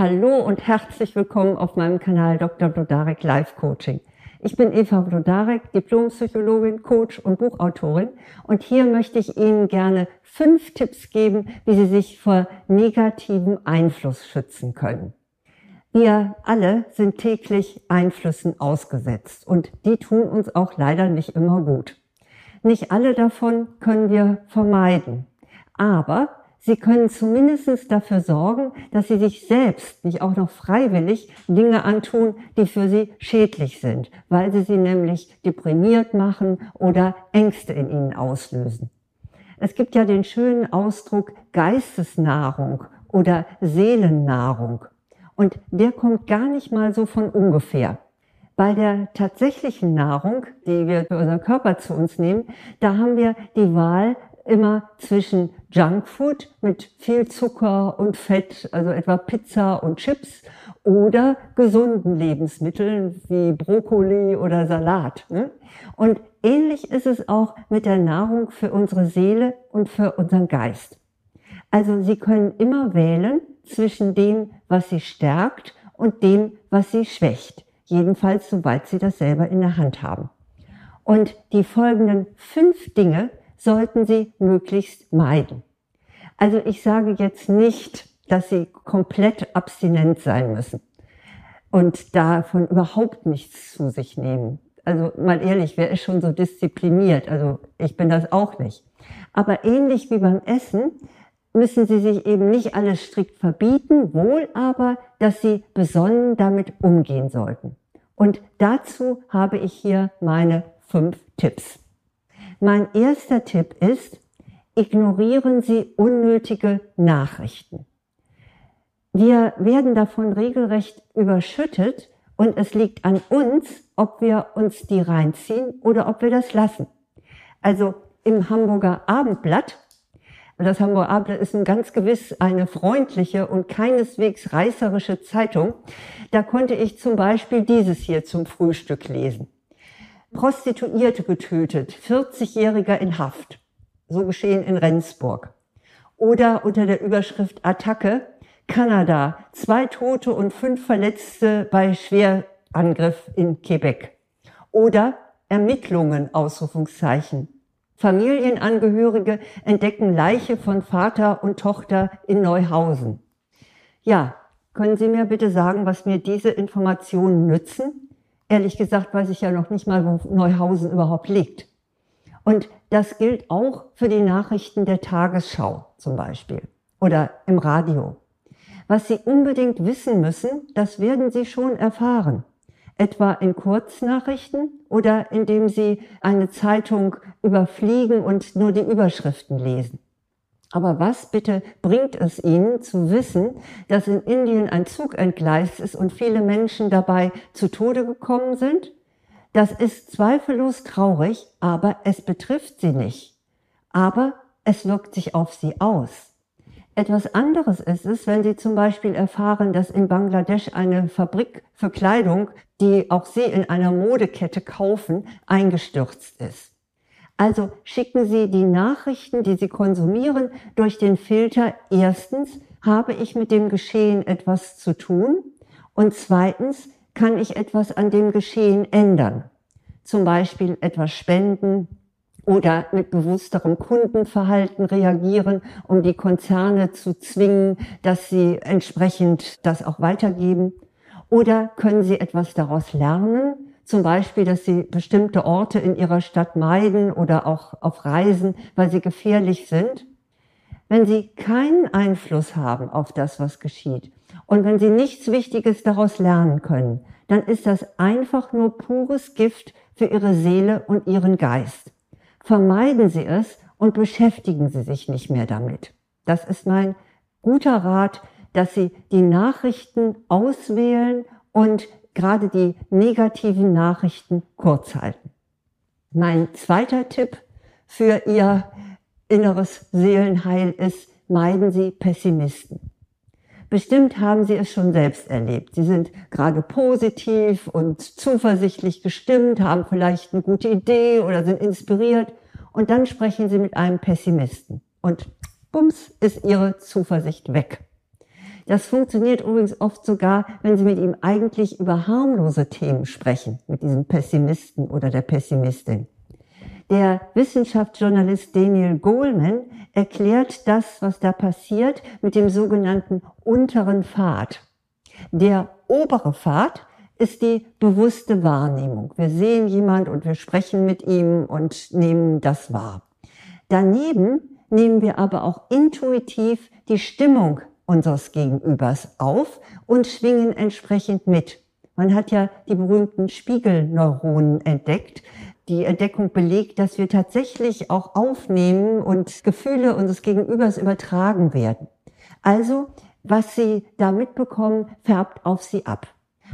Hallo und herzlich willkommen auf meinem Kanal Dr. Blodarek Life Coaching. Ich bin Eva Blodarek, Diplompsychologin, Coach und Buchautorin und hier möchte ich Ihnen gerne fünf Tipps geben, wie Sie sich vor negativem Einfluss schützen können. Wir alle sind täglich Einflüssen ausgesetzt und die tun uns auch leider nicht immer gut. Nicht alle davon können wir vermeiden, aber Sie können zumindest dafür sorgen, dass Sie sich selbst nicht auch noch freiwillig Dinge antun, die für Sie schädlich sind, weil sie Sie nämlich deprimiert machen oder Ängste in Ihnen auslösen. Es gibt ja den schönen Ausdruck Geistesnahrung oder Seelennahrung. Und der kommt gar nicht mal so von ungefähr. Bei der tatsächlichen Nahrung, die wir für unseren Körper zu uns nehmen, da haben wir die Wahl immer zwischen Junkfood mit viel Zucker und Fett, also etwa Pizza und Chips, oder gesunden Lebensmitteln wie Brokkoli oder Salat. Ne? Und ähnlich ist es auch mit der Nahrung für unsere Seele und für unseren Geist. Also Sie können immer wählen zwischen dem, was Sie stärkt und dem, was Sie schwächt. Jedenfalls, sobald Sie das selber in der Hand haben. Und die folgenden fünf Dinge sollten Sie möglichst meiden. Also ich sage jetzt nicht, dass Sie komplett abstinent sein müssen und davon überhaupt nichts zu sich nehmen. Also mal ehrlich, wer ist schon so diszipliniert? Also ich bin das auch nicht. Aber ähnlich wie beim Essen müssen Sie sich eben nicht alles strikt verbieten, wohl aber, dass Sie besonnen damit umgehen sollten. Und dazu habe ich hier meine fünf Tipps. Mein erster Tipp ist, ignorieren Sie unnötige Nachrichten. Wir werden davon regelrecht überschüttet und es liegt an uns, ob wir uns die reinziehen oder ob wir das lassen. Also im Hamburger Abendblatt, das Hamburger Abendblatt ist ein ganz gewiss eine freundliche und keineswegs reißerische Zeitung, da konnte ich zum Beispiel dieses hier zum Frühstück lesen. Prostituierte getötet, 40-Jähriger in Haft. So geschehen in Rendsburg. Oder unter der Überschrift Attacke, Kanada, zwei Tote und fünf Verletzte bei Schwerangriff in Quebec. Oder Ermittlungen, Ausrufungszeichen. Familienangehörige entdecken Leiche von Vater und Tochter in Neuhausen. Ja, können Sie mir bitte sagen, was mir diese Informationen nützen? Ehrlich gesagt weiß ich ja noch nicht mal, wo Neuhausen überhaupt liegt. Und das gilt auch für die Nachrichten der Tagesschau zum Beispiel oder im Radio. Was Sie unbedingt wissen müssen, das werden Sie schon erfahren. Etwa in Kurznachrichten oder indem Sie eine Zeitung überfliegen und nur die Überschriften lesen. Aber was bitte bringt es Ihnen zu wissen, dass in Indien ein Zug entgleist ist und viele Menschen dabei zu Tode gekommen sind? Das ist zweifellos traurig, aber es betrifft Sie nicht. Aber es wirkt sich auf Sie aus. Etwas anderes ist es, wenn Sie zum Beispiel erfahren, dass in Bangladesch eine Fabrik für Kleidung, die auch Sie in einer Modekette kaufen, eingestürzt ist. Also schicken Sie die Nachrichten, die Sie konsumieren, durch den Filter. Erstens, habe ich mit dem Geschehen etwas zu tun? Und zweitens, kann ich etwas an dem Geschehen ändern? Zum Beispiel etwas spenden oder mit bewussterem Kundenverhalten reagieren, um die Konzerne zu zwingen, dass sie entsprechend das auch weitergeben. Oder können Sie etwas daraus lernen? Zum Beispiel, dass sie bestimmte Orte in ihrer Stadt meiden oder auch auf Reisen, weil sie gefährlich sind. Wenn sie keinen Einfluss haben auf das, was geschieht und wenn sie nichts Wichtiges daraus lernen können, dann ist das einfach nur pures Gift für ihre Seele und ihren Geist. Vermeiden Sie es und beschäftigen Sie sich nicht mehr damit. Das ist mein guter Rat, dass Sie die Nachrichten auswählen und gerade die negativen Nachrichten kurz halten. Mein zweiter Tipp für Ihr inneres Seelenheil ist, meiden Sie Pessimisten. Bestimmt haben Sie es schon selbst erlebt. Sie sind gerade positiv und zuversichtlich gestimmt, haben vielleicht eine gute Idee oder sind inspiriert und dann sprechen Sie mit einem Pessimisten und bums ist Ihre Zuversicht weg. Das funktioniert übrigens oft sogar, wenn Sie mit ihm eigentlich über harmlose Themen sprechen, mit diesem Pessimisten oder der Pessimistin. Der Wissenschaftsjournalist Daniel Goleman erklärt das, was da passiert, mit dem sogenannten unteren Pfad. Der obere Pfad ist die bewusste Wahrnehmung. Wir sehen jemand und wir sprechen mit ihm und nehmen das wahr. Daneben nehmen wir aber auch intuitiv die Stimmung unseres Gegenübers auf und schwingen entsprechend mit. Man hat ja die berühmten Spiegelneuronen entdeckt. Die Entdeckung belegt, dass wir tatsächlich auch aufnehmen und Gefühle unseres Gegenübers übertragen werden. Also, was Sie da mitbekommen, färbt auf Sie ab.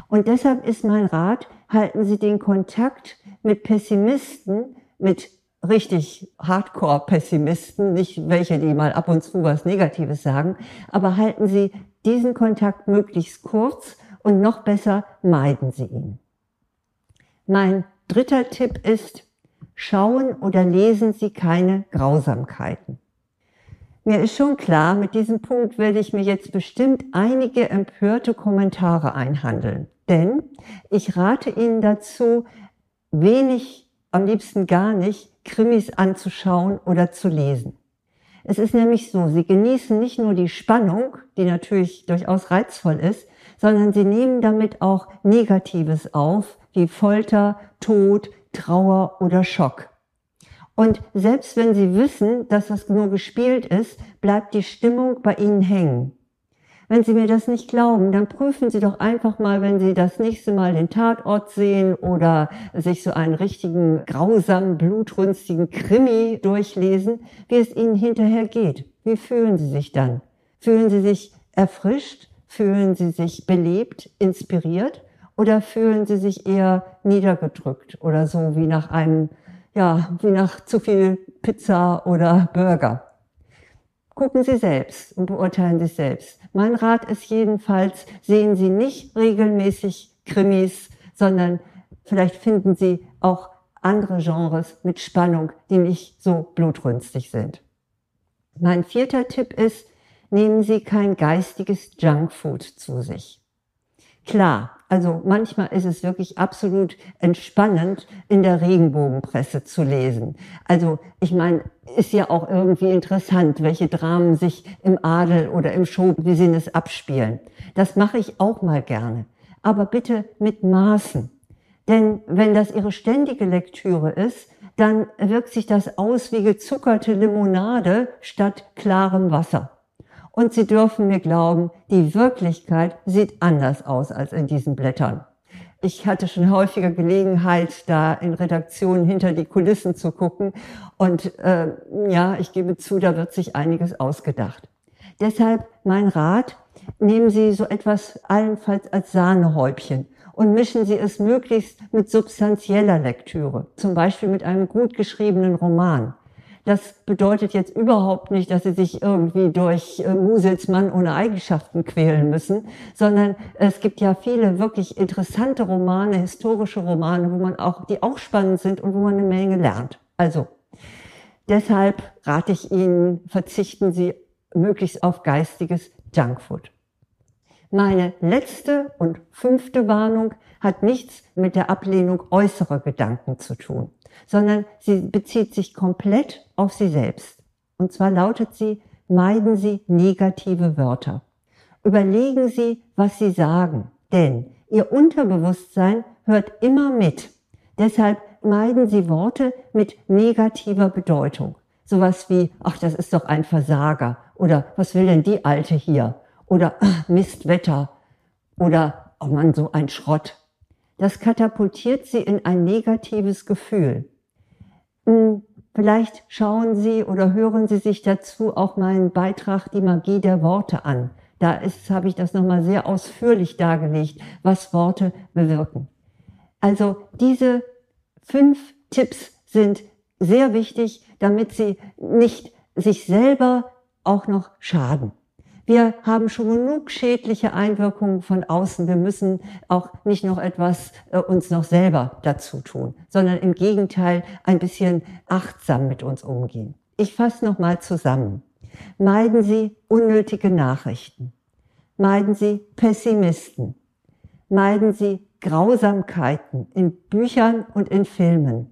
Und deshalb ist mein Rat, halten Sie den Kontakt mit Pessimisten, mit richtig Hardcore-Pessimisten, nicht welche, die mal ab und zu was Negatives sagen, aber halten Sie diesen Kontakt möglichst kurz und noch besser meiden Sie ihn. Mein dritter Tipp ist, schauen oder lesen Sie keine Grausamkeiten. Mir ist schon klar, mit diesem Punkt werde ich mir jetzt bestimmt einige empörte Kommentare einhandeln. Denn ich rate Ihnen dazu, wenig, am liebsten gar nicht, Krimis anzuschauen oder zu lesen. Es ist nämlich so, Sie genießen nicht nur die Spannung, die natürlich durchaus reizvoll ist, sondern Sie nehmen damit auch Negatives auf, wie Folter, Tod, Trauer oder Schock. Und selbst wenn Sie wissen, dass das nur gespielt ist, bleibt die Stimmung bei Ihnen hängen. Wenn Sie mir das nicht glauben, dann prüfen Sie doch einfach mal, wenn Sie das nächste Mal den Tatort sehen oder sich so einen richtigen, grausamen, blutrünstigen Krimi durchlesen, wie es Ihnen hinterher geht. Wie fühlen Sie sich dann? Fühlen Sie sich erfrischt? Fühlen Sie sich belebt, inspiriert? Oder fühlen Sie sich eher niedergedrückt oder so wie nach einem, ja, wie nach zu viel Pizza oder Burger? Gucken Sie selbst und beurteilen sich selbst. Mein Rat ist jedenfalls, sehen Sie nicht regelmäßig Krimis, sondern vielleicht finden Sie auch andere Genres mit Spannung, die nicht so blutrünstig sind. Mein vierter Tipp ist, nehmen Sie kein geistiges Junkfood zu sich. Klar, also manchmal ist es wirklich absolut entspannend, in der Regenbogenpresse zu lesen. Also ich meine, ist ja auch irgendwie interessant, welche Dramen sich im Adel oder im Showbusiness abspielen. Das mache ich auch mal gerne. Aber bitte mit Maßen. Denn wenn das Ihre ständige Lektüre ist, dann wirkt sich das aus wie gezuckerte Limonade statt klarem Wasser. Und Sie dürfen mir glauben, die Wirklichkeit sieht anders aus als in diesen Blättern. Ich hatte schon häufiger Gelegenheit, da in Redaktionen hinter die Kulissen zu gucken. Und äh, ja, ich gebe zu, da wird sich einiges ausgedacht. Deshalb mein Rat, nehmen Sie so etwas allenfalls als Sahnehäubchen und mischen Sie es möglichst mit substanzieller Lektüre, zum Beispiel mit einem gut geschriebenen Roman. Das bedeutet jetzt überhaupt nicht, dass sie sich irgendwie durch äh, Muselsmann ohne Eigenschaften quälen müssen, sondern es gibt ja viele wirklich interessante Romane, historische Romane, wo man auch, die auch spannend sind und wo man eine Menge lernt. Also, deshalb rate ich Ihnen, verzichten Sie möglichst auf geistiges Junkfood. Meine letzte und fünfte Warnung hat nichts mit der Ablehnung äußerer Gedanken zu tun sondern sie bezieht sich komplett auf sie selbst. Und zwar lautet sie, meiden Sie negative Wörter. Überlegen Sie, was Sie sagen, denn Ihr Unterbewusstsein hört immer mit. Deshalb meiden Sie Worte mit negativer Bedeutung. Sowas wie, ach, das ist doch ein Versager oder was will denn die Alte hier oder ach, Mistwetter oder, oh Mann, so ein Schrott. Das katapultiert Sie in ein negatives Gefühl. Hm, vielleicht schauen Sie oder hören Sie sich dazu auch meinen Beitrag Die Magie der Worte an. Da ist, habe ich das nochmal sehr ausführlich dargelegt, was Worte bewirken. Also diese fünf Tipps sind sehr wichtig, damit Sie nicht sich selber auch noch schaden. Wir haben schon genug schädliche Einwirkungen von außen. Wir müssen auch nicht noch etwas äh, uns noch selber dazu tun, sondern im Gegenteil ein bisschen achtsam mit uns umgehen. Ich fasse noch mal zusammen. Meiden Sie unnötige Nachrichten. Meiden Sie Pessimisten. Meiden Sie Grausamkeiten in Büchern und in Filmen.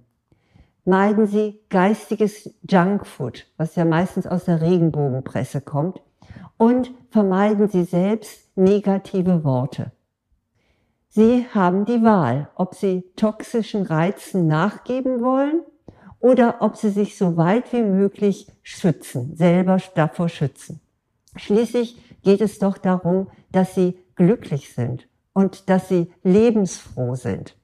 Meiden Sie geistiges Junkfood, was ja meistens aus der Regenbogenpresse kommt. Und vermeiden Sie selbst negative Worte. Sie haben die Wahl, ob Sie toxischen Reizen nachgeben wollen oder ob Sie sich so weit wie möglich schützen, selber davor schützen. Schließlich geht es doch darum, dass Sie glücklich sind und dass Sie lebensfroh sind.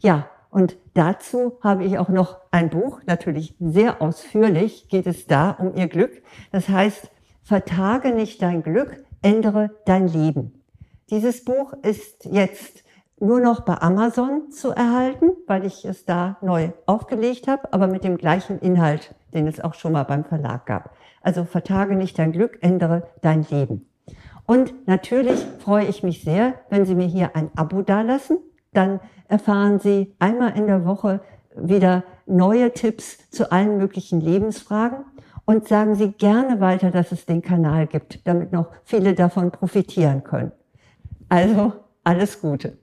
Ja, und dazu habe ich auch noch ein Buch, natürlich sehr ausführlich geht es da um Ihr Glück. Das heißt, vertage nicht dein Glück, ändere dein Leben. Dieses Buch ist jetzt nur noch bei Amazon zu erhalten, weil ich es da neu aufgelegt habe, aber mit dem gleichen Inhalt, den es auch schon mal beim Verlag gab. Also vertage nicht dein Glück, ändere dein Leben. Und natürlich freue ich mich sehr, wenn Sie mir hier ein Abo dalassen. Dann erfahren Sie einmal in der Woche wieder neue Tipps zu allen möglichen Lebensfragen und sagen Sie gerne weiter, dass es den Kanal gibt, damit noch viele davon profitieren können. Also alles Gute.